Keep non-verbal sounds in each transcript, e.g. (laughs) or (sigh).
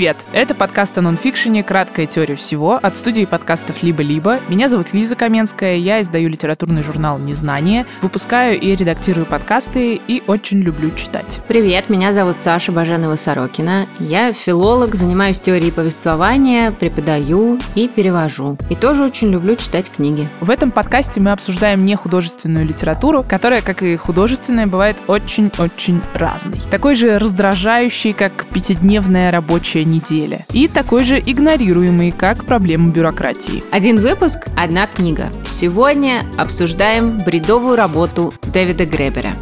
Привет! Это подкаст о нонфикшене «Краткая теория всего» от студии подкастов «Либо-либо». Меня зовут Лиза Каменская, я издаю литературный журнал «Незнание», выпускаю и редактирую подкасты и очень люблю читать. Привет, меня зовут Саша Баженова-Сорокина. Я филолог, занимаюсь теорией повествования, преподаю и перевожу. И тоже очень люблю читать книги. В этом подкасте мы обсуждаем не художественную литературу, которая, как и художественная, бывает очень-очень разной. Такой же раздражающий, как пятидневная рабочая рабочая неделя. И такой же игнорируемый, как проблема бюрократии. Один выпуск – одна книга. Сегодня обсуждаем бредовую работу Дэвида Гребера.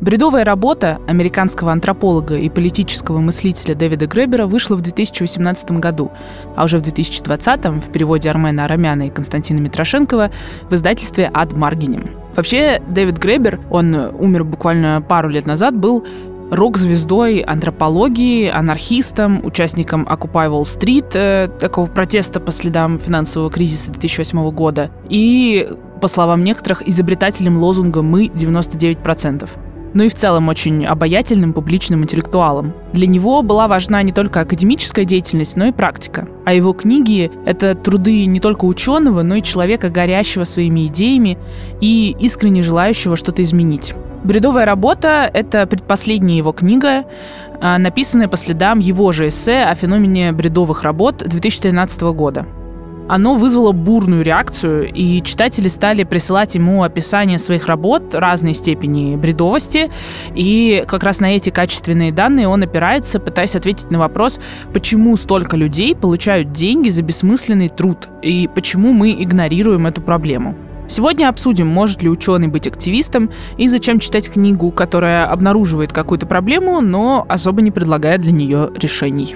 Бредовая работа американского антрополога и политического мыслителя Дэвида Гребера вышла в 2018 году, а уже в 2020 в переводе Армена Арамяна и Константина Митрошенкова в издательстве «Ад Маргинем». Вообще, Дэвид Гребер, он умер буквально пару лет назад, был рок-звездой антропологии, анархистом, участником Occupy Wall Street, э, такого протеста по следам финансового кризиса 2008 года, и, по словам некоторых, изобретателем лозунга «Мы 99% но и в целом очень обаятельным публичным интеллектуалом. Для него была важна не только академическая деятельность, но и практика. А его книги — это труды не только ученого, но и человека, горящего своими идеями и искренне желающего что-то изменить. «Бредовая работа» — это предпоследняя его книга, а, написанная по следам его же эссе о феномене бредовых работ 2013 года оно вызвало бурную реакцию, и читатели стали присылать ему описание своих работ разной степени бредовости, и как раз на эти качественные данные он опирается, пытаясь ответить на вопрос, почему столько людей получают деньги за бессмысленный труд, и почему мы игнорируем эту проблему. Сегодня обсудим, может ли ученый быть активистом и зачем читать книгу, которая обнаруживает какую-то проблему, но особо не предлагает для нее решений.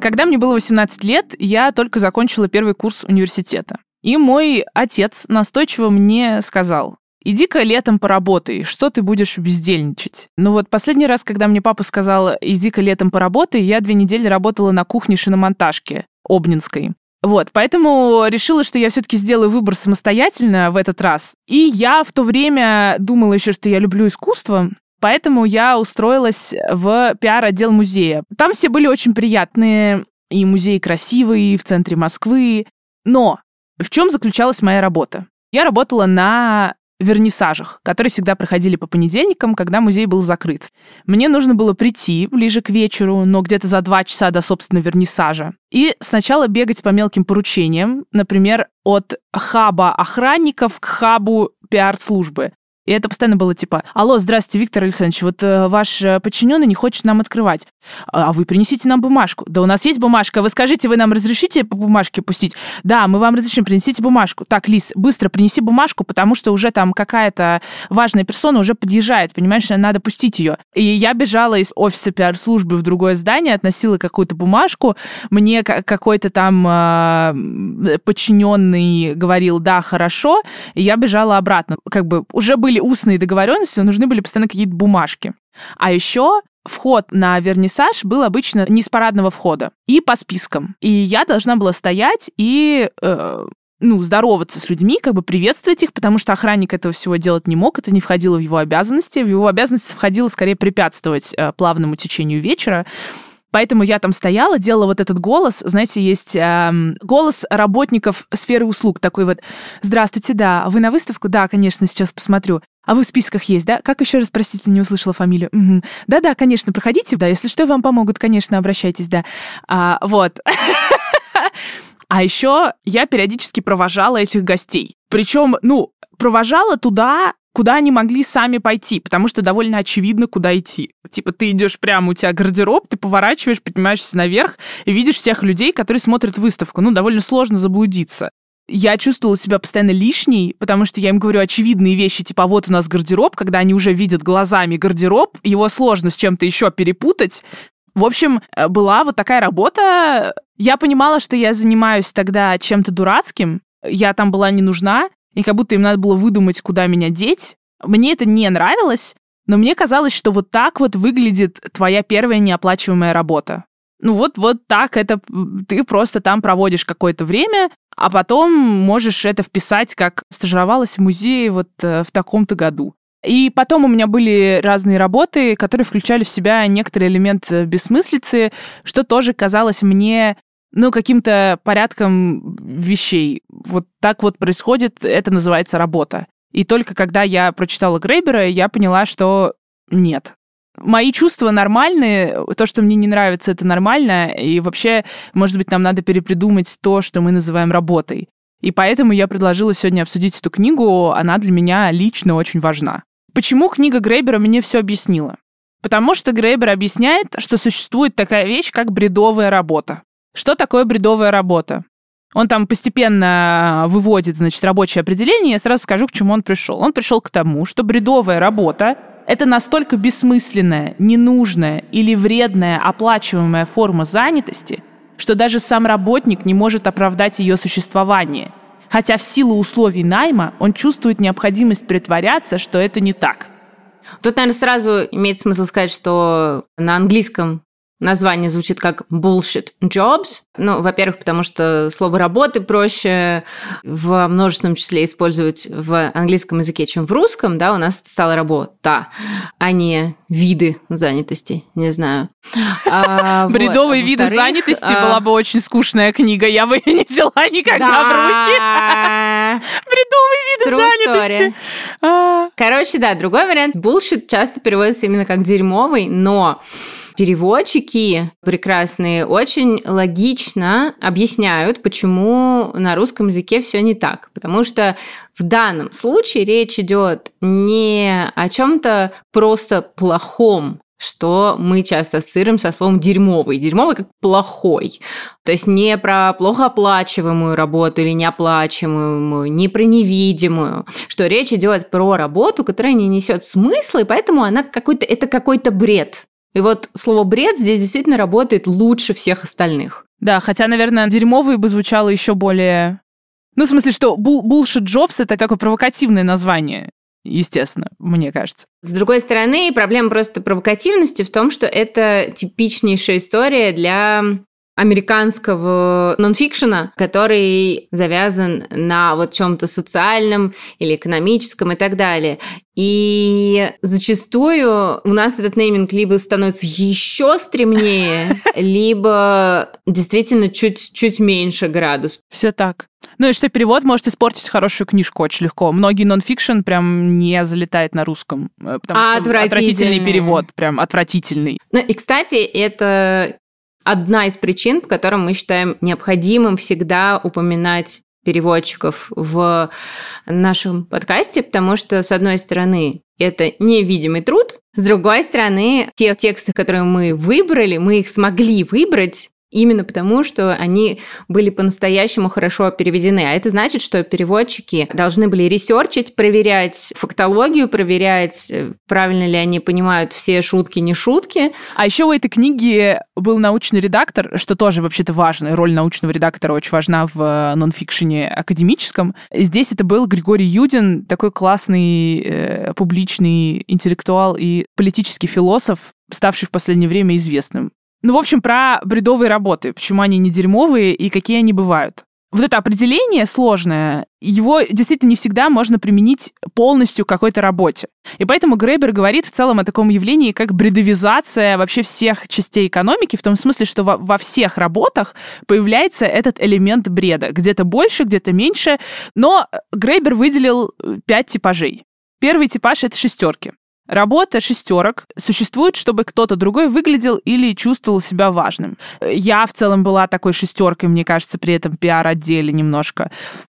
Когда мне было 18 лет, я только закончила первый курс университета. И мой отец настойчиво мне сказал, иди-ка летом поработай, что ты будешь бездельничать? Ну вот последний раз, когда мне папа сказал, иди-ка летом поработай, я две недели работала на кухне шиномонтажки Обнинской. Вот, поэтому решила, что я все-таки сделаю выбор самостоятельно в этот раз. И я в то время думала еще, что я люблю искусство, Поэтому я устроилась в пиар-отдел музея. Там все были очень приятные, и музей красивый, и в центре Москвы. Но в чем заключалась моя работа? Я работала на вернисажах, которые всегда проходили по понедельникам, когда музей был закрыт. Мне нужно было прийти ближе к вечеру, но где-то за два часа до, собственно, вернисажа. И сначала бегать по мелким поручениям, например, от хаба охранников к хабу пиар-службы. И это постоянно было типа, алло, здравствуйте, Виктор Александрович, вот э, ваш э, подчиненный не хочет нам открывать. А, а вы принесите нам бумажку. Да у нас есть бумажка. Вы скажите, вы нам разрешите по бумажке пустить? Да, мы вам разрешим, принесите бумажку. Так, Лис, быстро принеси бумажку, потому что уже там какая-то важная персона уже подъезжает, понимаешь, надо пустить ее. И я бежала из офиса пиар-службы в другое здание, относила какую-то бумажку, мне какой-то там э, подчиненный говорил, да, хорошо, и я бежала обратно. Как бы уже были устные договоренности, но нужны были постоянно какие-то бумажки. А еще вход на вернисаж был обычно не с парадного входа и по спискам. И я должна была стоять и э, ну, здороваться с людьми, как бы приветствовать их, потому что охранник этого всего делать не мог, это не входило в его обязанности. В его обязанности входило скорее препятствовать э, плавному течению вечера. Поэтому я там стояла, делала вот этот голос. Знаете, есть э, голос работников сферы услуг. Такой вот, здравствуйте, да, вы на выставку? Да, конечно, сейчас посмотрю. А вы в списках есть, да? Как еще раз, простите, не услышала фамилию? Угу. Да-да, конечно, проходите, да, если что, вам помогут, конечно, обращайтесь, да. А, вот. (laughs) А еще я периодически провожала этих гостей. Причем, ну, провожала туда, куда они могли сами пойти, потому что довольно очевидно, куда идти. Типа ты идешь прямо, у тебя гардероб, ты поворачиваешь, поднимаешься наверх и видишь всех людей, которые смотрят выставку. Ну, довольно сложно заблудиться я чувствовала себя постоянно лишней, потому что я им говорю очевидные вещи, типа, «А вот у нас гардероб, когда они уже видят глазами гардероб, его сложно с чем-то еще перепутать. В общем, э, была вот такая работа. Я понимала, что я занимаюсь тогда чем-то дурацким, я там была не нужна, и как будто им надо было выдумать, куда меня деть. Мне это не нравилось, но мне казалось, что вот так вот выглядит твоя первая неоплачиваемая работа. Ну вот, вот так это ты просто там проводишь какое-то время, а потом можешь это вписать, как стажировалась в музее вот э, в таком-то году. И потом у меня были разные работы, которые включали в себя некоторый элемент э, бессмыслицы, что тоже казалось мне ну, каким-то порядком вещей. Вот так вот происходит, это называется работа. И только когда я прочитала Грейбера, я поняла, что нет. Мои чувства нормальные, то, что мне не нравится, это нормально, и вообще, может быть, нам надо перепридумать то, что мы называем работой. И поэтому я предложила сегодня обсудить эту книгу, она для меня лично очень важна. Почему книга Грейбера мне все объяснила? Потому что Грейбер объясняет, что существует такая вещь, как бредовая работа. Что такое бредовая работа? Он там постепенно выводит, значит, рабочее определение, я сразу скажу, к чему он пришел. Он пришел к тому, что бредовая работа — это настолько бессмысленная, ненужная или вредная оплачиваемая форма занятости, что даже сам работник не может оправдать ее существование. Хотя в силу условий найма он чувствует необходимость притворяться, что это не так. Тут, наверное, сразу имеет смысл сказать, что на английском Название звучит как bullshit jobs. Ну, во-первых, потому что слово работы проще в множественном числе использовать в английском языке, чем в русском, да, у нас стала работа, а не виды занятости, не знаю. А, (laughs) Бредовые вот. виды занятости а... была бы очень скучная книга, я бы ее не взяла никогда да. в руки. (laughs) Бредовые виды True занятости. А... Короче, да, другой вариант. Bullshit часто переводится именно как дерьмовый, но переводчики прекрасные очень логично объясняют, почему на русском языке все не так. Потому что в данном случае речь идет не о чем-то просто плохом, что мы часто ассоциируем со словом дерьмовый. Дерьмовый как плохой. То есть не про плохо оплачиваемую работу или неоплачиваемую, не про невидимую, что речь идет про работу, которая не несет смысла, и поэтому она какой-то, это какой-то бред. И вот слово «бред» здесь действительно работает лучше всех остальных. Да, хотя, наверное, дерьмовый бы звучало еще более... Ну, в смысле, что bullshit jobs — это такое провокативное название естественно, мне кажется. С другой стороны, проблема просто провокативности в том, что это типичнейшая история для американского нонфикшена, который завязан на вот чем-то социальном или экономическом и так далее. И зачастую у нас этот нейминг либо становится еще стремнее, (laughs) либо действительно чуть-чуть меньше градус. Все так. Ну и что перевод может испортить хорошую книжку очень легко. Многие нонфикшн прям не залетает на русском, э, потому а что отвратительный перевод, прям отвратительный. Ну и, кстати, это одна из причин, по которым мы считаем необходимым всегда упоминать переводчиков в нашем подкасте, потому что, с одной стороны, это невидимый труд, с другой стороны, те тексты, которые мы выбрали, мы их смогли выбрать Именно потому, что они были по-настоящему хорошо переведены. А это значит, что переводчики должны были ресерчить, проверять фактологию, проверять, э, правильно ли они понимают все шутки, не шутки. А еще у этой книги был научный редактор, что тоже вообще-то важно. Роль научного редактора очень важна в э, нонфикшене академическом. Здесь это был Григорий Юдин, такой классный э, публичный интеллектуал и политический философ, ставший в последнее время известным. Ну, в общем, про бредовые работы, почему они не дерьмовые и какие они бывают. Вот это определение сложное, его действительно не всегда можно применить полностью к какой-то работе. И поэтому Грейбер говорит в целом о таком явлении, как бредовизация вообще всех частей экономики, в том смысле, что во, во всех работах появляется этот элемент бреда. Где-то больше, где-то меньше. Но Грейбер выделил пять типажей. Первый типаж — это шестерки. Работа шестерок существует, чтобы кто-то другой выглядел или чувствовал себя важным. Я в целом была такой шестеркой, мне кажется, при этом пиар-отделе немножко.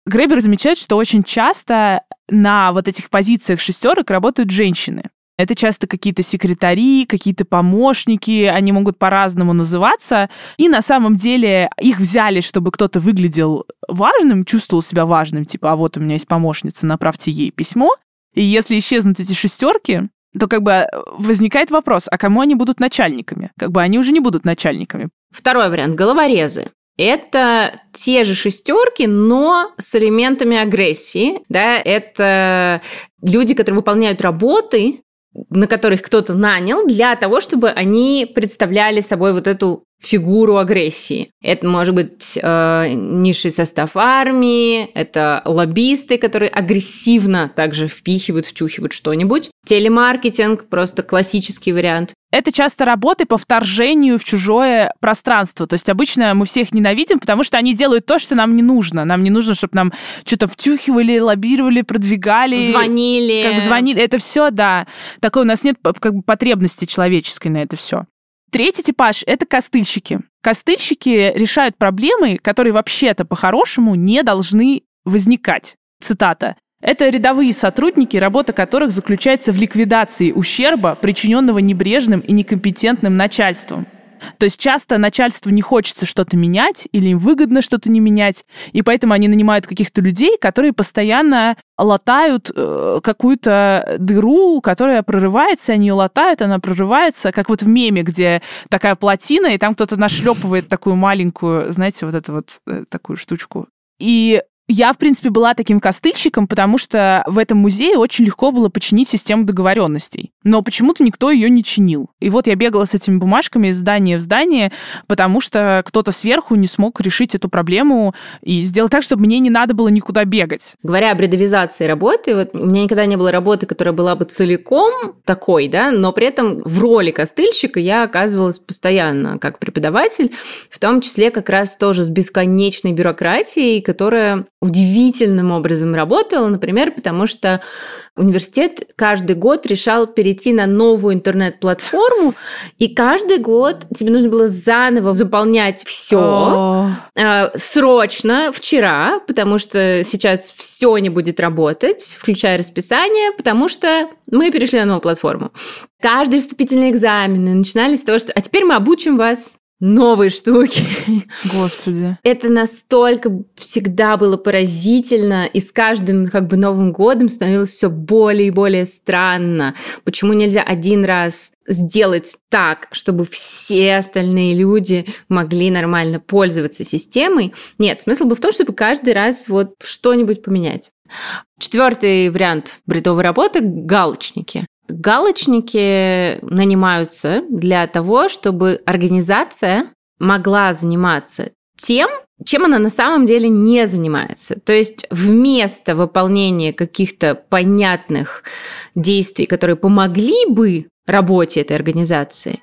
Гребер замечает, что очень часто на вот этих позициях шестерок работают женщины. Это часто какие-то секретари, какие-то помощники, они могут по-разному называться. И на самом деле их взяли, чтобы кто-то выглядел важным, чувствовал себя важным, типа, а вот у меня есть помощница, направьте ей письмо. И если исчезнут эти шестерки, то как бы э, возникает вопрос, а кому они будут начальниками? Как бы они уже не будут начальниками. Второй вариант – головорезы. Это те же шестерки, но с элементами агрессии. Да? Это люди, которые выполняют работы, на которых кто-то нанял, для того, чтобы они представляли собой вот эту фигуру агрессии. Это может быть э, низший состав армии, это лоббисты, которые агрессивно также впихивают, втюхивают что-нибудь. Телемаркетинг, просто классический вариант. Это часто работы по вторжению в чужое пространство. То есть обычно мы всех ненавидим, потому что они делают то, что нам не нужно. Нам не нужно, чтобы нам что-то втюхивали, лоббировали, продвигали. Звонили. Как звонили. Это все, да. Такой у нас нет как бы потребности человеческой на это все. Третий типаж — это костыльщики. Костыльщики решают проблемы, которые вообще-то по-хорошему не должны возникать. Цитата. Это рядовые сотрудники, работа которых заключается в ликвидации ущерба, причиненного небрежным и некомпетентным начальством. То есть часто начальству не хочется что-то менять или им выгодно что-то не менять, и поэтому они нанимают каких-то людей, которые постоянно латают э, какую-то дыру, которая прорывается, они ее латают, она прорывается, как вот в меме, где такая плотина, и там кто-то нашлепывает такую маленькую, знаете, вот эту вот э, такую штучку. И я, в принципе, была таким костыльщиком, потому что в этом музее очень легко было починить систему договоренностей. Но почему-то никто ее не чинил. И вот я бегала с этими бумажками из здания в здание, потому что кто-то сверху не смог решить эту проблему и сделать так, чтобы мне не надо было никуда бегать. Говоря об бредовизации работы, вот у меня никогда не было работы, которая была бы целиком такой, да, но при этом в роли костыльщика я оказывалась постоянно как преподаватель, в том числе как раз тоже с бесконечной бюрократией, которая удивительным образом работала, например, потому что университет каждый год решал перейти на новую интернет-платформу, и каждый год тебе нужно было заново заполнять все э, срочно вчера, потому что сейчас все не будет работать, включая расписание, потому что мы перешли на новую платформу. Каждые вступительные экзамены начинались с того, что «а теперь мы обучим вас новые штуки. Господи. Это настолько всегда было поразительно, и с каждым как бы Новым годом становилось все более и более странно. Почему нельзя один раз сделать так, чтобы все остальные люди могли нормально пользоваться системой? Нет, смысл был в том, чтобы каждый раз вот что-нибудь поменять. Четвертый вариант бредовой работы – галочники. Галочники нанимаются для того, чтобы организация могла заниматься тем, чем она на самом деле не занимается. То есть вместо выполнения каких-то понятных действий, которые помогли бы работе этой организации,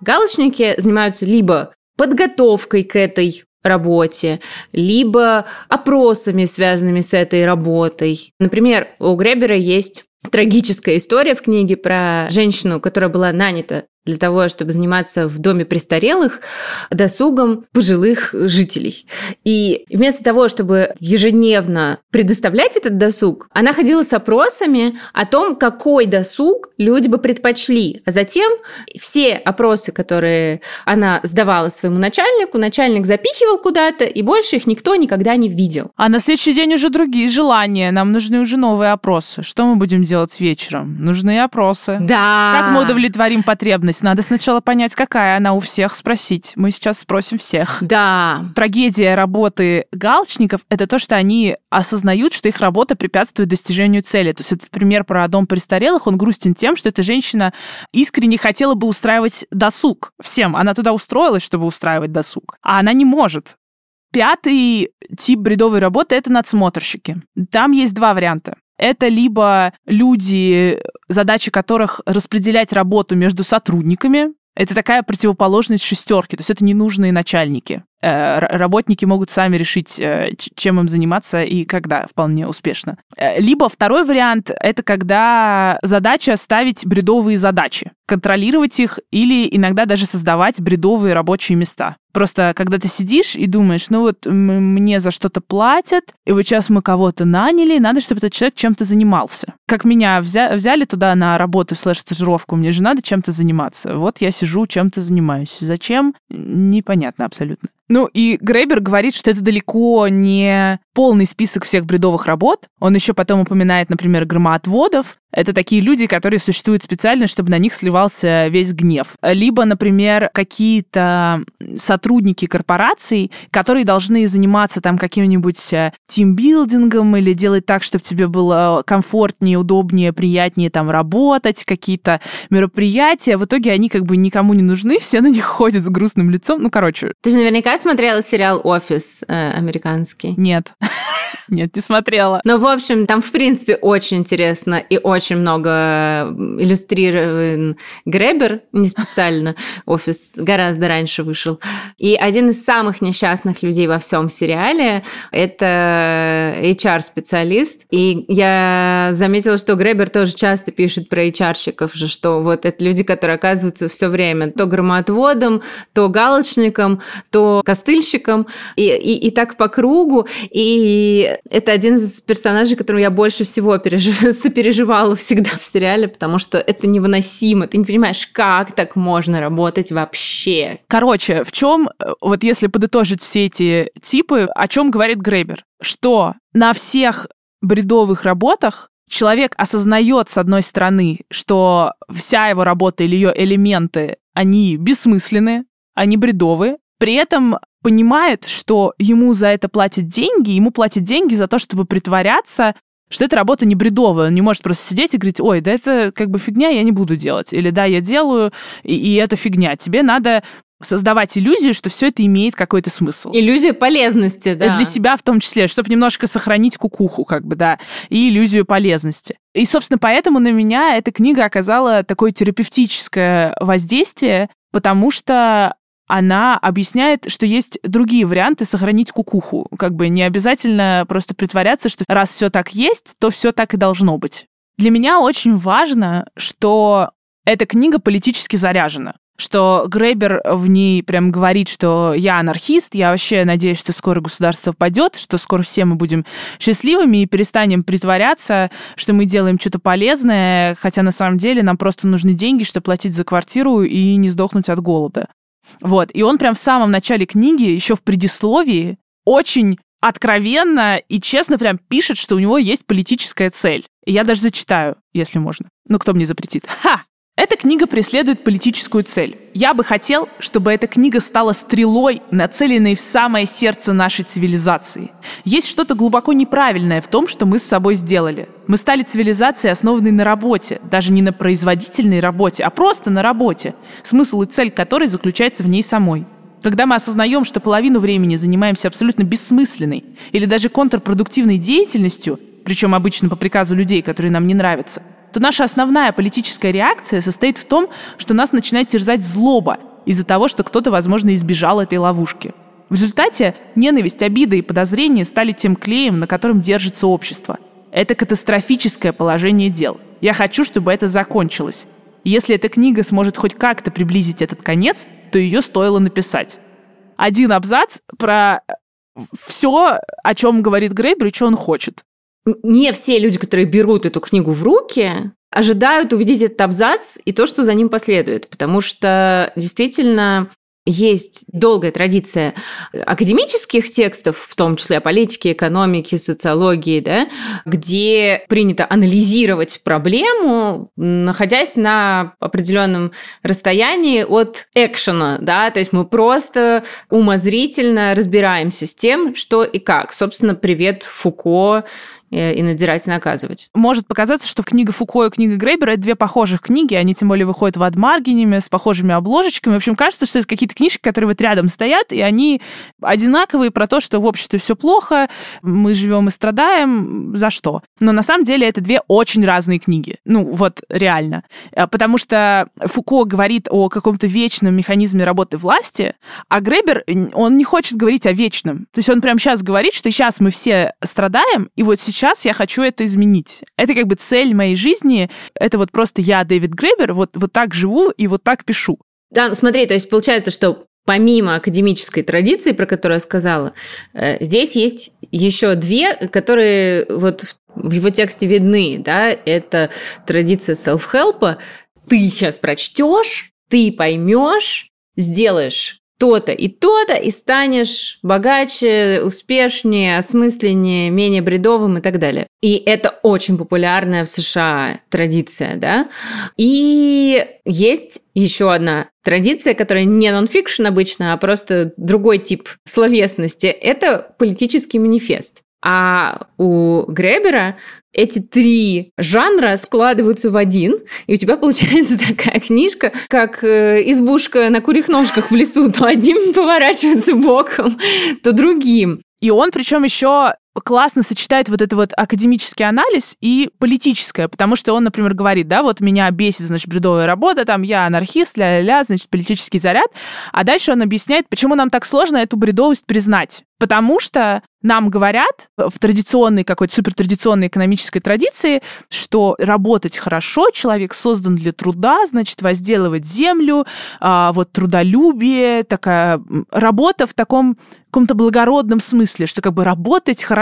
галочники занимаются либо подготовкой к этой работе, либо опросами, связанными с этой работой. Например, у Гребера есть трагическая история в книге про женщину, которая была нанята для того, чтобы заниматься в доме престарелых досугом пожилых жителей. И вместо того, чтобы ежедневно предоставлять этот досуг, она ходила с опросами о том, какой досуг люди бы предпочли. А затем все опросы, которые она сдавала своему начальнику, начальник запихивал куда-то, и больше их никто никогда не видел. А на следующий день уже другие желания. Нам нужны уже новые опросы. Что мы будем делать вечером? Нужны опросы. Да. Как мы удовлетворим потребность? Надо сначала понять, какая она у всех, спросить. Мы сейчас спросим всех. Да. Трагедия работы галочников — это то, что они осознают, что их работа препятствует достижению цели. То есть этот пример про дом престарелых, он грустен тем, что эта женщина искренне хотела бы устраивать досуг всем. Она туда устроилась, чтобы устраивать досуг. А она не может. Пятый тип бредовой работы — это надсмотрщики. Там есть два варианта. Это либо люди, задачи которых распределять работу между сотрудниками, это такая противоположность шестерки, то есть это ненужные начальники. Э, работники могут сами решить, э, чем им заниматься и когда вполне успешно. Э, либо второй вариант — это когда задача ставить бредовые задачи, контролировать их или иногда даже создавать бредовые рабочие места. Просто когда ты сидишь и думаешь, ну вот мне за что-то платят, и вот сейчас мы кого-то наняли, надо, чтобы этот человек чем-то занимался. Как меня взя- взяли туда на работу слэш-стажировку, мне же надо чем-то заниматься. Вот я сижу, чем-то занимаюсь. Зачем? Непонятно абсолютно. Ну и Грейбер говорит, что это далеко не полный список всех бредовых работ. Он еще потом упоминает, например, громоотводов, Это такие люди, которые существуют специально, чтобы на них сливался весь гнев. Либо, например, какие-то сотрудники корпораций, которые должны заниматься там каким-нибудь э, тимбилдингом или делать так, чтобы тебе было комфортнее, удобнее, приятнее там работать, какие-то мероприятия. В итоге они как бы никому не нужны, (laughs) все на них ходят с грустным лицом. Ну, короче. Ты же наверняка смотрела сериал «Офис» э, американский. Нет. (laughs) Нет, не смотрела. Но, в общем, там, в принципе, очень интересно и очень много иллюстрирован Гребер, не специально, (laughs) офис гораздо раньше вышел. И один из самых несчастных людей во всем сериале – это HR-специалист. И я заметила, что Гребер тоже часто пишет про HR-щиков что вот это люди, которые оказываются все время то громоотводом, то галочником, то костыльщиком, и, и, и так по кругу. И это один из персонажей, которым я больше всего пережив... (laughs) сопереживала всегда в сериале, потому что это невыносимо. Ты не понимаешь, как так можно работать вообще. Короче, в чем, э, вот если подытожить все эти типы, о чем говорит Грейбер? Что на всех бредовых работах человек осознает, с одной стороны, что вся его работа или ее элементы, они бессмысленны, они бредовые, при этом понимает, что ему за это платят деньги, ему платят деньги за то, чтобы притворяться, что эта работа не бредовая. Он не может просто сидеть и говорить, ой, да это как бы фигня, я не буду делать. Или да, я делаю, и, и это фигня. Тебе надо создавать иллюзию, что все это имеет какой-то смысл. Иллюзия полезности, да. И для себя в том числе, чтобы немножко сохранить кукуху, как бы, да, и иллюзию полезности. И, собственно, поэтому на меня эта книга оказала такое терапевтическое воздействие, потому что она объясняет, что есть другие варианты сохранить кукуху. Как бы не обязательно просто притворяться, что раз все так есть, то все так и должно быть. Для меня очень важно, что эта книга политически заряжена что Грейбер в ней прям говорит, что я анархист, я вообще надеюсь, что скоро государство падет, что скоро все мы будем счастливыми и перестанем притворяться, что мы делаем что-то полезное, хотя на самом деле нам просто нужны деньги, чтобы платить за квартиру и не сдохнуть от голода. Вот. И он прям в самом начале книги, еще в предисловии, очень откровенно и честно прям пишет, что у него есть политическая цель. И я даже зачитаю, если можно. Ну, кто мне запретит? Ха! Эта книга преследует политическую цель. Я бы хотел, чтобы эта книга стала стрелой, нацеленной в самое сердце нашей цивилизации. Есть что-то глубоко неправильное в том, что мы с собой сделали. Мы стали цивилизацией, основанной на работе, даже не на производительной работе, а просто на работе, смысл и цель которой заключается в ней самой. Когда мы осознаем, что половину времени занимаемся абсолютно бессмысленной или даже контрпродуктивной деятельностью, причем обычно по приказу людей, которые нам не нравятся – то наша основная политическая реакция состоит в том, что нас начинает терзать злоба из-за того, что кто-то, возможно, избежал этой ловушки. В результате ненависть, обида и подозрения стали тем клеем, на котором держится общество. Это катастрофическое положение дел. Я хочу, чтобы это закончилось. если эта книга сможет хоть как-то приблизить этот конец, то ее стоило написать. Один абзац про все, о чем говорит Грейбер и что он хочет не все люди, которые берут эту книгу в руки, ожидают увидеть этот абзац и то, что за ним последует. Потому что действительно есть долгая традиция академических текстов, в том числе о политике, экономике, социологии, да, где принято анализировать проблему, находясь на определенном расстоянии от экшена, да, то есть мы просто умозрительно разбираемся с тем, что и как. Собственно, привет Фуко и надзирать и наказывать. Может показаться, что книга Фуко и книга Грейбера — это две похожих книги, они тем более выходят в адмаргинями, с похожими обложечками. В общем, кажется, что это какие-то книжки, которые вот рядом стоят, и они одинаковые про то, что в обществе все плохо, мы живем и страдаем, за что. Но на самом деле это две очень разные книги. Ну, вот реально. Э, потому что Фуко говорит о каком-то вечном механизме работы власти, а Грейбер, он не хочет говорить о вечном. То есть он прямо сейчас говорит, что сейчас мы все страдаем, и вот сейчас сейчас я хочу это изменить. Это как бы цель моей жизни. Это вот просто я, Дэвид Гребер, вот, вот так живу и вот так пишу. Да, смотри, то есть получается, что помимо академической традиции, про которую я сказала, э, здесь есть еще две, которые вот в его тексте видны, да, это традиция self-help. Ты сейчас прочтешь, ты поймешь, сделаешь то-то и то-то, и станешь богаче, успешнее, осмысленнее, менее бредовым и так далее. И это очень популярная в США традиция, да. И есть еще одна традиция, которая не нонфикшн обычно, а просто другой тип словесности. Это политический манифест. А у Гребера эти три жанра складываются в один, и у тебя получается (laughs) такая книжка, как э, избушка на курьих ножках в лесу, то одним (laughs) поворачивается боком, то другим. И он причем еще классно сочетает вот это вот академический анализ и политическое, потому что он, например, говорит, да, вот меня бесит, значит, бредовая работа, там, я анархист, ля-ля-ля, значит, политический заряд, а дальше он объясняет, почему нам так сложно эту бредовость признать. Потому что нам говорят в традиционной, какой-то супертрадиционной экономической традиции, что работать хорошо, человек создан для труда, значит, возделывать землю, а, вот трудолюбие, такая работа в таком каком-то благородном смысле, что как бы работать хорошо.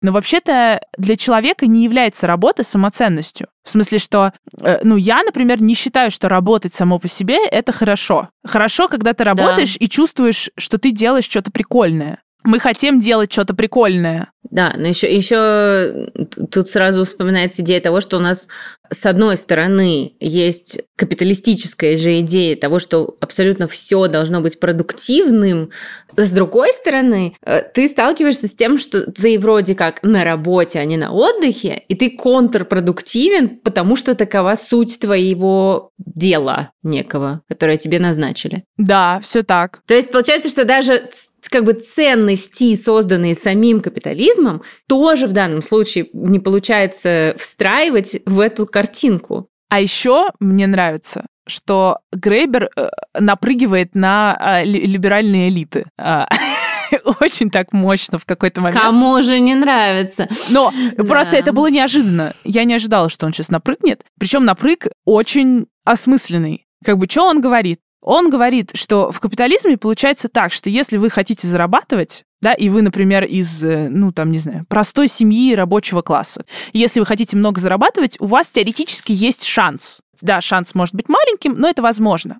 Но вообще-то для человека не является работа самоценностью. В смысле, что, э, ну, я, например, не считаю, что работать само по себе — это хорошо. Хорошо, когда ты работаешь да. и чувствуешь, что ты делаешь что-то прикольное. Мы хотим делать что-то прикольное. Да, но еще, еще тут сразу вспоминается идея того, что у нас с одной стороны есть капиталистическая же идея того, что абсолютно все должно быть продуктивным. С другой стороны, э, ты сталкиваешься с тем, что ты вроде как на работе, а не на отдыхе, и ты контрпродуктивен, потому что такова суть твоего дела некого, которое тебе назначили. Да, все так. То есть получается, что даже как бы ценности, созданные самим капитализмом, тоже в данном случае не получается встраивать в эту картинку. А еще мне нравится, что Грейбер э, напрыгивает на э, либеральные элиты. А, (laughs) очень так мощно в какой-то момент. Кому же не нравится? Но да. просто это было неожиданно. Я не ожидала, что он сейчас напрыгнет. Причем напрыг очень осмысленный. Как бы, что он говорит? Он говорит, что в капитализме получается так, что если вы хотите зарабатывать, да, и вы, например, из, э, ну, там, не знаю, простой семьи рабочего класса, если вы хотите много зарабатывать, у вас теоретически есть шанс. Да, шанс может быть маленьким, но это возможно.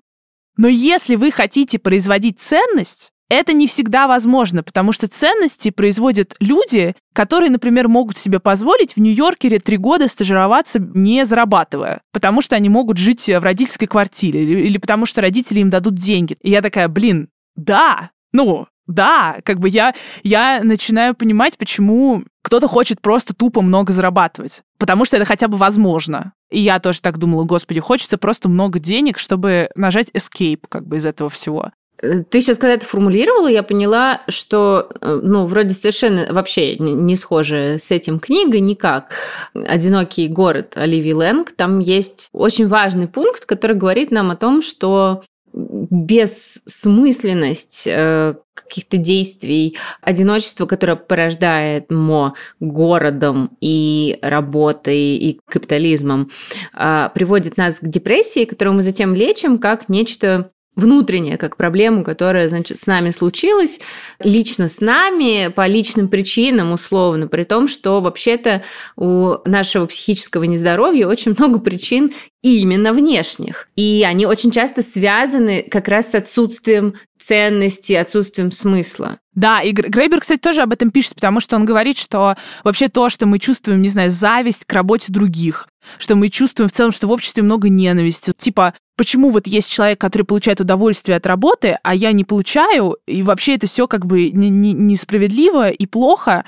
Но если вы хотите производить ценность, это не всегда возможно, потому что ценности производят люди, которые, например, могут себе позволить в Нью-Йоркере три года стажироваться, не зарабатывая, потому что они могут жить в родительской квартире или, или потому что родители им дадут деньги. И я такая, блин, да, ну, да, как бы я, я начинаю понимать, почему кто-то хочет просто тупо много зарабатывать, потому что это хотя бы возможно. И я тоже так думала, господи, хочется просто много денег, чтобы нажать escape как бы из этого всего. Э, ты сейчас, когда это формулировала, я поняла, что, э, ну, вроде совершенно вообще не схожая с этим книга никак. «Одинокий город» Оливии Лэнг. Там есть очень важный пункт, который говорит нам о том, что бессмысленность э, каких-то действий, одиночество, которое порождает мо городом и работой, и капитализмом, приводит нас к депрессии, которую мы затем лечим как нечто внутреннее, как проблему, которая, значит, с нами случилась, лично с нами, по личным причинам, условно, при том, что вообще-то у нашего психического нездоровья очень много причин именно внешних. И они очень часто связаны как раз с отсутствием ценности, отсутствием смысла. Да, и Грейбер, кстати, тоже об этом пишет, потому что он говорит, что вообще то, что мы чувствуем, не знаю, зависть к работе других, что мы чувствуем в целом, что в обществе много ненависти. Типа, почему вот есть человек, который получает удовольствие от работы, а я не получаю, и вообще это все как бы несправедливо и плохо.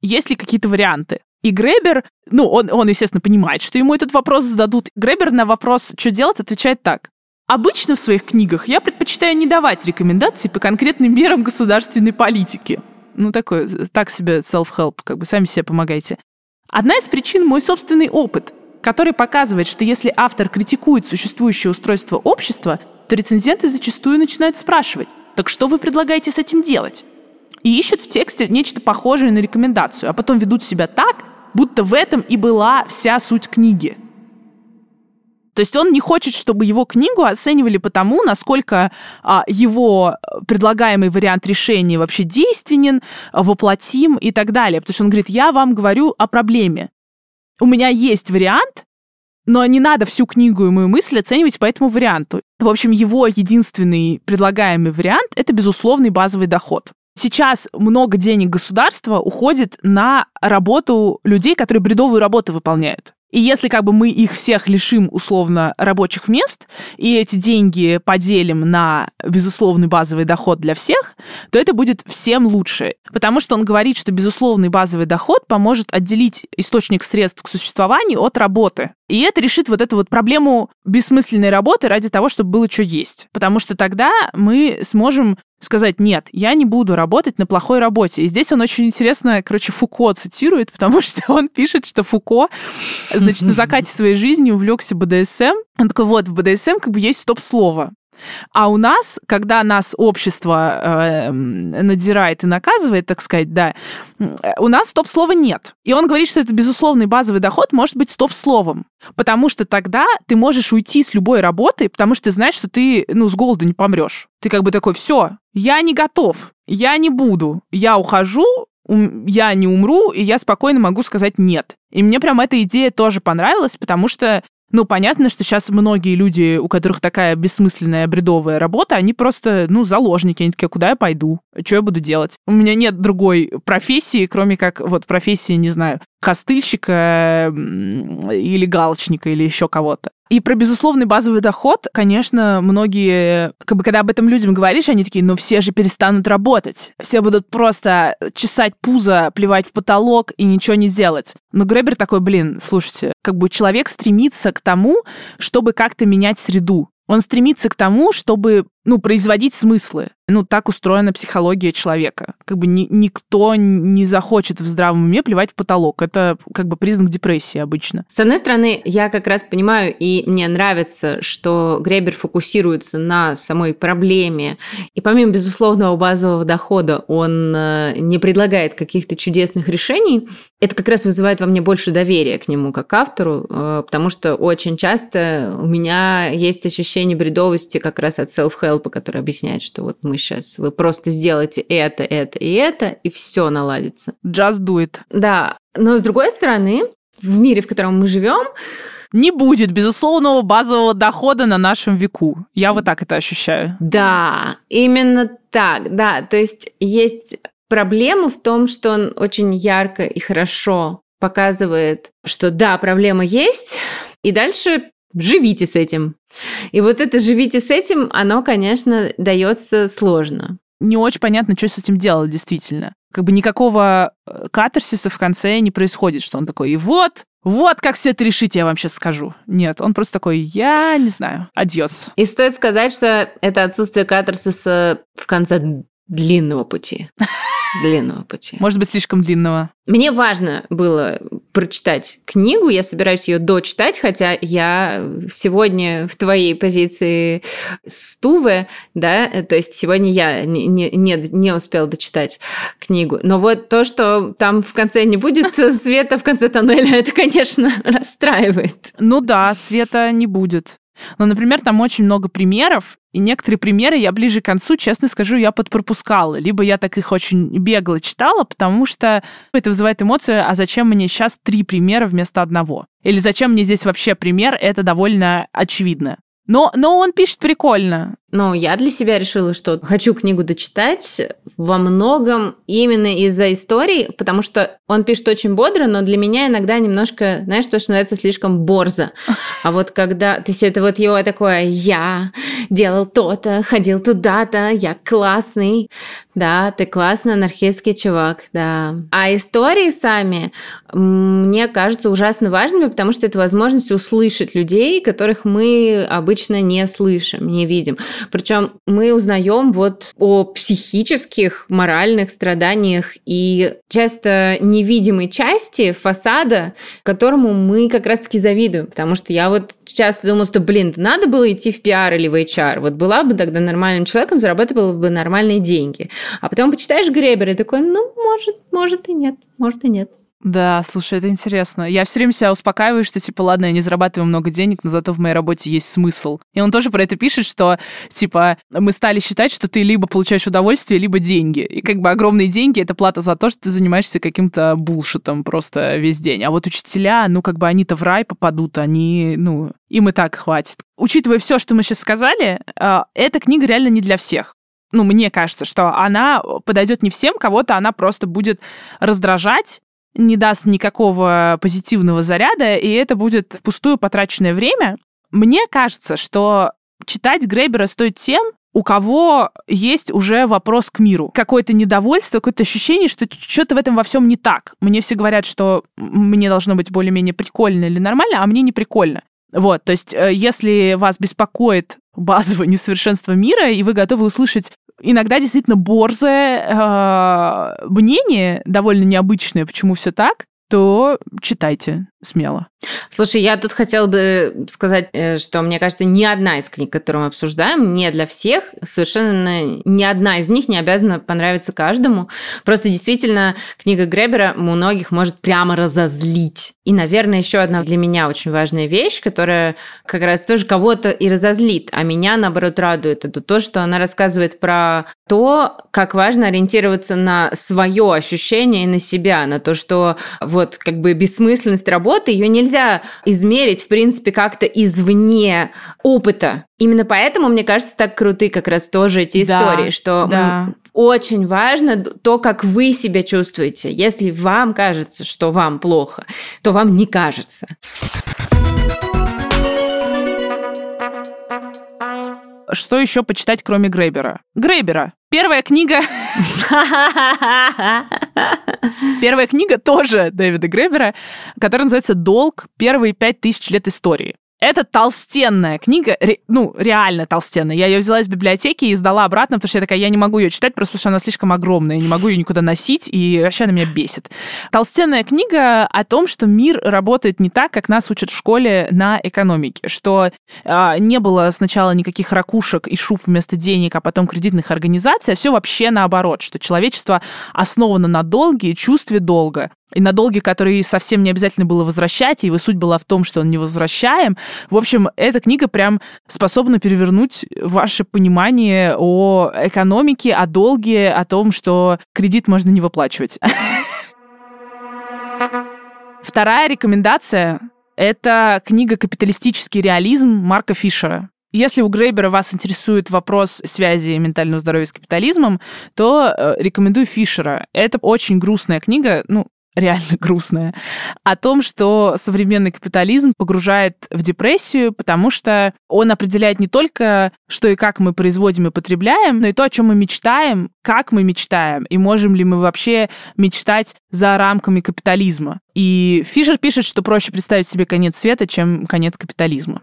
Есть ли какие-то варианты? И Гребер, ну, он, он, естественно, понимает, что ему этот вопрос зададут. Гребер на вопрос, что делать, отвечает так. Обычно в своих книгах я предпочитаю не давать рекомендаций по конкретным мерам государственной политики. Ну, такой, так себе self-help, как бы сами себе помогайте. Одна из причин – мой собственный опыт, который показывает, что если автор критикует существующее устройство общества, то рецензенты зачастую начинают спрашивать, так что вы предлагаете с этим делать? И ищут в тексте нечто похожее на рекомендацию, а потом ведут себя так, будто в этом и была вся суть книги. То есть он не хочет, чтобы его книгу оценивали по тому, насколько а, его предлагаемый вариант решения вообще действенен, воплотим и так далее. Потому что он говорит, я вам говорю о проблеме. У меня есть вариант, но не надо всю книгу и мою мысль оценивать по этому варианту. В общем, его единственный предлагаемый вариант — это безусловный базовый доход. Сейчас много денег государства уходит на работу людей, которые бредовую работу выполняют. И если как бы мы их всех лишим условно рабочих мест, и эти деньги поделим на безусловный базовый доход для всех, то это будет всем лучше. Потому что он говорит, что безусловный базовый доход поможет отделить источник средств к существованию от работы. И это решит вот эту вот проблему бессмысленной работы ради того, чтобы было что есть. Потому что тогда мы сможем сказать, нет, я не буду работать на плохой работе. И здесь он очень интересно, короче, Фуко цитирует, потому (laughs) что он пишет, что Фуко, значит, на закате своей жизни увлекся БДСМ. Он такой, вот, в БДСМ как бы есть стоп-слово. А у нас, когда нас общество э, надирает и наказывает, так сказать, да, у нас стоп-слова нет. И он говорит, что это безусловный базовый доход может быть стоп-словом. Потому что тогда ты можешь уйти с любой работы, потому что ты знаешь, что ты ну, с голоду не помрешь. Ты как бы такой, все, я не готов, я не буду, я ухожу, я не умру, и я спокойно могу сказать нет. И мне прям эта идея тоже понравилась, потому что ну, понятно, что сейчас многие люди, у которых такая бессмысленная, бредовая работа, они просто, ну, заложники. Они такие, куда я пойду? Что я буду делать? У меня нет другой профессии, кроме как, вот, профессии, не знаю, костыльщика или галочника или еще кого-то. И про безусловный базовый доход, конечно, многие, как бы, когда об этом людям говоришь, они такие, ну все же перестанут работать. Все будут просто чесать пузо, плевать в потолок и ничего не делать. Но Гребер такой, блин, слушайте, как бы человек стремится к тому, чтобы как-то менять среду. Он стремится к тому, чтобы ну, производить смыслы. Ну, так устроена психология человека. Как бы ни, никто не захочет в здравом уме плевать в потолок. Это как бы признак депрессии обычно. С одной стороны, я как раз понимаю, и мне нравится, что Гребер фокусируется на самой проблеме. И помимо безусловного базового дохода, он э, не предлагает каких-то чудесных решений. Это как раз вызывает во мне больше доверия к нему как автору, э, потому что очень часто у меня есть ощущение бредовости как раз от self-help help, который объясняет, что вот мы сейчас, вы просто сделаете это, это и это, и все наладится. Just do it. Да, но с другой стороны, в мире, в котором мы живем, не будет безусловного базового дохода на нашем веку. Я вот так это ощущаю. Да, именно так, да. То есть есть проблема в том, что он очень ярко и хорошо показывает, что да, проблема есть, и дальше живите с этим. И вот это «живите с этим», оно, конечно, дается сложно. Не очень понятно, что с этим делать действительно. Как бы никакого э, катарсиса в конце не происходит, что он такой, и вот, вот как все это решить, я вам сейчас скажу. Нет, он просто такой, я не знаю, адьос. И стоит сказать, что это отсутствие катарсиса в конце длинного пути. (laughs) Длинного пути. Может быть, слишком длинного. Мне важно было прочитать книгу, я собираюсь ее дочитать, хотя я сегодня в твоей позиции стувы, да, то есть сегодня я не, не, не, не успела дочитать книгу. Но вот то, что там в конце не будет (laughs) света в конце тоннеля, это, конечно, расстраивает. Ну да, света не будет. Но, например, там очень много примеров, и некоторые примеры я ближе к концу, честно скажу, я подпропускала. Либо я так их очень бегло читала, потому что это вызывает эмоцию, а зачем мне сейчас три примера вместо одного? Или зачем мне здесь вообще пример? Это довольно очевидно. Но, но он пишет прикольно. Ну, я для себя решила, что хочу книгу дочитать во многом именно из-за истории, потому что он пишет очень бодро, но для меня иногда немножко, знаешь, то, что называется слишком борзо. А вот когда... То есть это вот его такое «я делал то-то, ходил туда-то, я классный». Да, ты классный анархистский чувак, да. А истории сами мне кажутся ужасно важными, потому что это возможность услышать людей, которых мы обычно не слышим, не видим. Причем мы узнаем вот о психических, моральных страданиях и часто невидимой части фасада, которому мы как раз-таки завидуем. Потому что я вот часто думала, что, блин, надо было идти в пиар или в HR. Вот была бы тогда нормальным человеком, зарабатывала бы нормальные деньги. А потом почитаешь Гребер и такой, ну, может, может и нет, может и нет. Да, слушай, это интересно. Я все время себя успокаиваю, что, типа, ладно, я не зарабатываю много денег, но зато в моей работе есть смысл. И он тоже про это пишет, что, типа, мы стали считать, что ты либо получаешь удовольствие, либо деньги. И как бы огромные деньги — это плата за то, что ты занимаешься каким-то булшитом просто весь день. А вот учителя, ну, как бы они-то в рай попадут, они, ну, им и так хватит. Учитывая все, что мы сейчас сказали, а, эта книга реально не для всех ну, мне кажется, что она подойдет не всем, кого-то она просто будет раздражать, не даст никакого позитивного заряда, и это будет впустую потраченное время. Мне кажется, что читать Грейбера стоит тем, у кого есть уже вопрос к миру. Какое-то недовольство, какое-то ощущение, что что-то в этом во всем не так. Мне все говорят, что мне должно быть более-менее прикольно или нормально, а мне не прикольно. Вот, то есть, э, если вас беспокоит базовое (laughs) несовершенство мира, и вы готовы услышать иногда действительно борзое э, мнение, довольно необычное, почему все так, то читайте смело. Слушай, я тут хотела бы сказать, э, что мне кажется, ни одна из книг, которую мы обсуждаем, не для всех. Совершенно ни одна из них не обязана понравиться каждому. Просто действительно книга Гребера многих может прямо разозлить. И, наверное, еще одна для меня очень важная вещь, которая как раз тоже кого-то и разозлит, а меня, наоборот, радует. Это то, что она рассказывает про то, как важно ориентироваться на свое ощущение и на себя, на то, что вот как бы бессмысленность работы, ее нельзя измерить, в принципе, как-то извне опыта. Именно поэтому, мне кажется, так круты как раз тоже эти да, истории, что да. очень важно то, как вы себя чувствуете. Если вам кажется, что вам плохо, то вам не кажется. Что еще почитать, кроме Грейбера? Грейбера. Первая книга... (laughs) Первая книга тоже Дэвида Грейбера, которая называется «Долг. Первые пять тысяч лет истории». Это толстенная книга, ре, ну, реально толстенная. Я ее взяла из библиотеки и сдала обратно, потому что я такая, я не могу ее читать, просто потому что она слишком огромная, я не могу ее никуда носить, и вообще она меня бесит. Толстенная книга о том, что мир работает не так, как нас учат в школе на экономике, что э, не было сначала никаких ракушек и шуб вместо денег, а потом кредитных организаций, а все вообще наоборот, что человечество основано на долге, чувстве долга, и на долги, которые совсем не обязательно было возвращать, и его суть была в том, что он не возвращаем. В общем, эта книга прям способна перевернуть ваше понимание о экономике, о долге, о том, что кредит можно не выплачивать. (laughs) Вторая рекомендация — это книга «Капиталистический реализм» Марка Фишера. Если у Грейбера вас интересует вопрос связи ментального здоровья с капитализмом, то э, рекомендую Фишера. Это очень грустная книга, ну, реально грустная, о том, что современный капитализм погружает в депрессию, потому что он определяет не только, что и как мы производим и потребляем, но и то, о чем мы мечтаем, как мы мечтаем, и можем ли мы вообще мечтать за рамками капитализма. И Фишер пишет, что проще представить себе конец света, чем конец капитализма.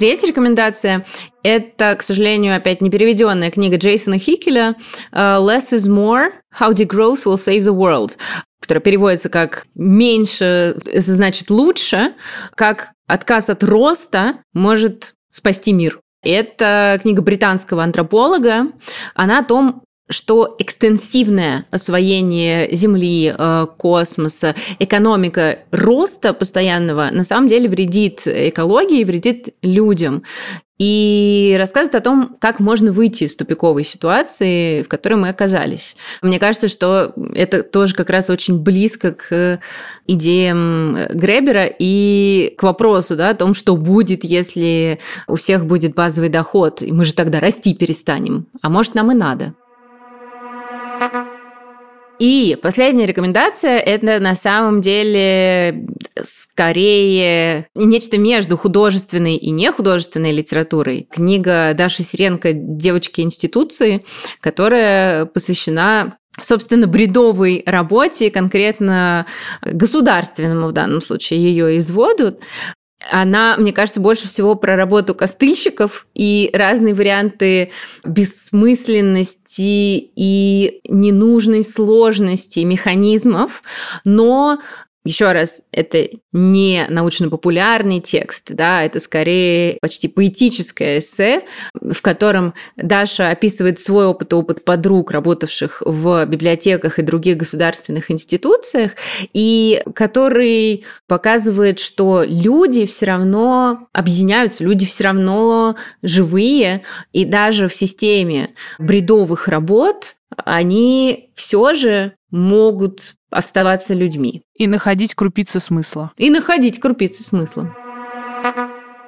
Третья рекомендация – это, к сожалению, опять не переведенная книга Джейсона Хикеля э, «Less is more. How degrowth will save the world», которая переводится как «меньше» – это значит «лучше», как отказ от роста может спасти мир. Это книга британского антрополога. Она о том, что экстенсивное освоение Земли, э, космоса, экономика роста постоянного на самом деле вредит экологии, вредит людям. И рассказывает о том, как можно выйти из тупиковой ситуации, в которой мы оказались. Мне кажется, что это тоже как раз очень близко к идеям Гребера и к вопросу да, о том, что будет, если у всех будет базовый доход, и мы же тогда расти перестанем. А может, нам и надо. И последняя рекомендация – это на самом деле скорее нечто между художественной и нехудожественной литературой. Книга Даши Сиренко «Девочки институции», которая посвящена собственно, бредовой работе, конкретно государственному в данном случае ее изводу, она, мне кажется, больше всего про работу костыльщиков и разные варианты бессмысленности и ненужной сложности механизмов, но Еще раз, это не научно-популярный текст, да, это скорее почти поэтическое эссе, в котором Даша описывает свой опыт, опыт подруг, работавших в библиотеках и других государственных институциях, и который показывает, что люди все равно объединяются, люди все равно живые, и даже в системе бредовых работ они все же могут оставаться людьми. И находить крупицы смысла. И находить крупицы смысла.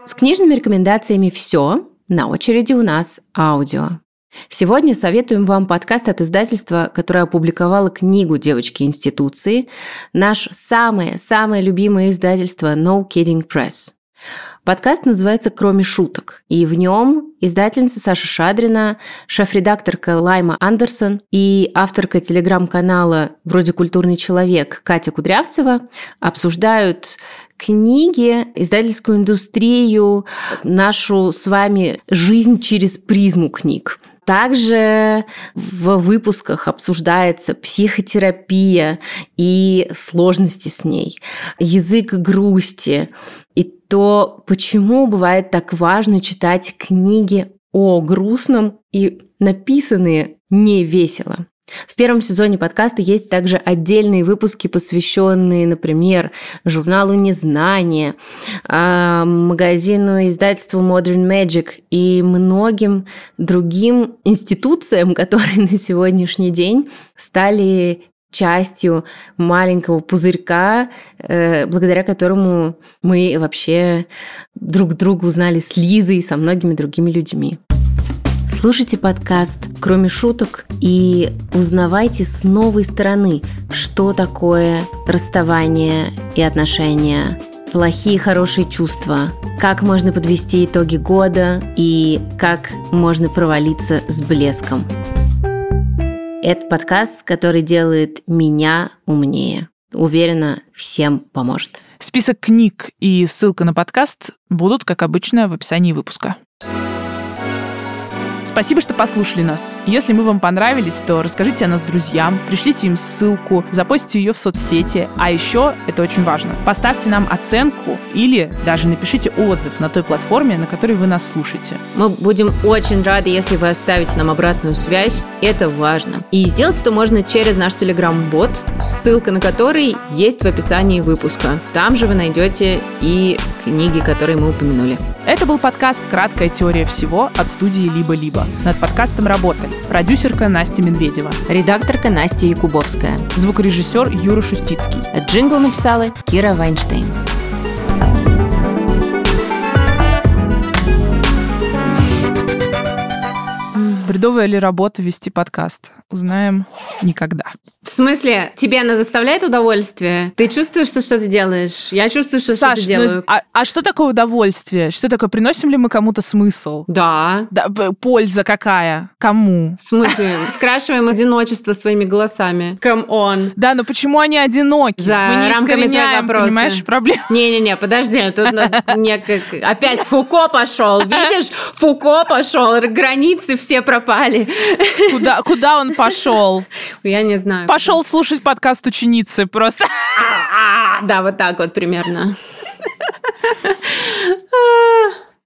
С книжными рекомендациями все. На очереди у нас аудио. Сегодня советуем вам подкаст от издательства, которое опубликовало книгу «Девочки институции», наш самое-самое любимое издательство No Kidding Press. Подкаст называется «Кроме шуток», и в нем издательница Саша Шадрина, шеф-редакторка Лайма Андерсон и авторка телеграм-канала «Вроде культурный человек» Катя Кудрявцева обсуждают книги, издательскую индустрию, нашу с вами жизнь через призму книг. Также в выпусках обсуждается психотерапия и сложности с ней, язык грусти, и то, почему бывает так важно читать книги о грустном и написанные не весело. В первом сезоне подкаста есть также отдельные выпуски, посвященные, например, журналу «Незнание», а, магазину издательству Modern Magic и многим другим институциям, (laughs) которые на сегодняшний день стали частью маленького пузырька, э, благодаря которому мы вообще друг друга узнали с Лизой и со многими другими людьми. Слушайте подкаст «Кроме шуток» и узнавайте с новой стороны, что такое расставание и отношения, плохие и хорошие чувства, как можно подвести итоги года и как можно провалиться с блеском. Это подкаст, который делает меня умнее. Уверена, всем поможет. Список книг и ссылка на подкаст будут, как обычно, в описании выпуска. Спасибо, что послушали нас. Если мы вам понравились, то расскажите о нас друзьям, пришлите им ссылку, запостите ее в соцсети. А еще, это очень важно, поставьте нам оценку или даже напишите отзыв на той платформе, на которой вы нас слушаете. Мы будем очень рады, если вы оставите нам обратную связь. Это важно. И сделать это можно через наш телеграм-бот, ссылка на который есть в описании выпуска. Там же вы найдете и книги, которые мы упомянули. Это был подкаст «Краткая теория всего» от студии «Либо-либо». Над подкастом работали продюсерка Настя Медведева, редакторка Настя Якубовская, звукорежиссер Юра Шустицкий. Джингл написала Кира Вайнштейн. Бредовая ли работа вести подкаст? Узнаем никогда. В смысле, тебе она доставляет удовольствие? Ты чувствуешь, что что-то делаешь? Я чувствую, что Саш, что-то делаю. Ну, а, а что такое удовольствие? Что такое? Приносим ли мы кому-то смысл? Да. да. Польза какая? Кому? В смысле? Скрашиваем одиночество своими голосами. Come on. Да, но почему они одиноки? За мы не рамками вопроса. понимаешь, проблем. Не-не-не, подожди, тут не как... Опять Фуко пошел, видишь? Фуко пошел, границы все пропали. Куда, куда он пошел. (laughs) Я не знаю. Пошел слушать подкаст ученицы просто. А, а, а, да, вот так вот примерно. (laughs)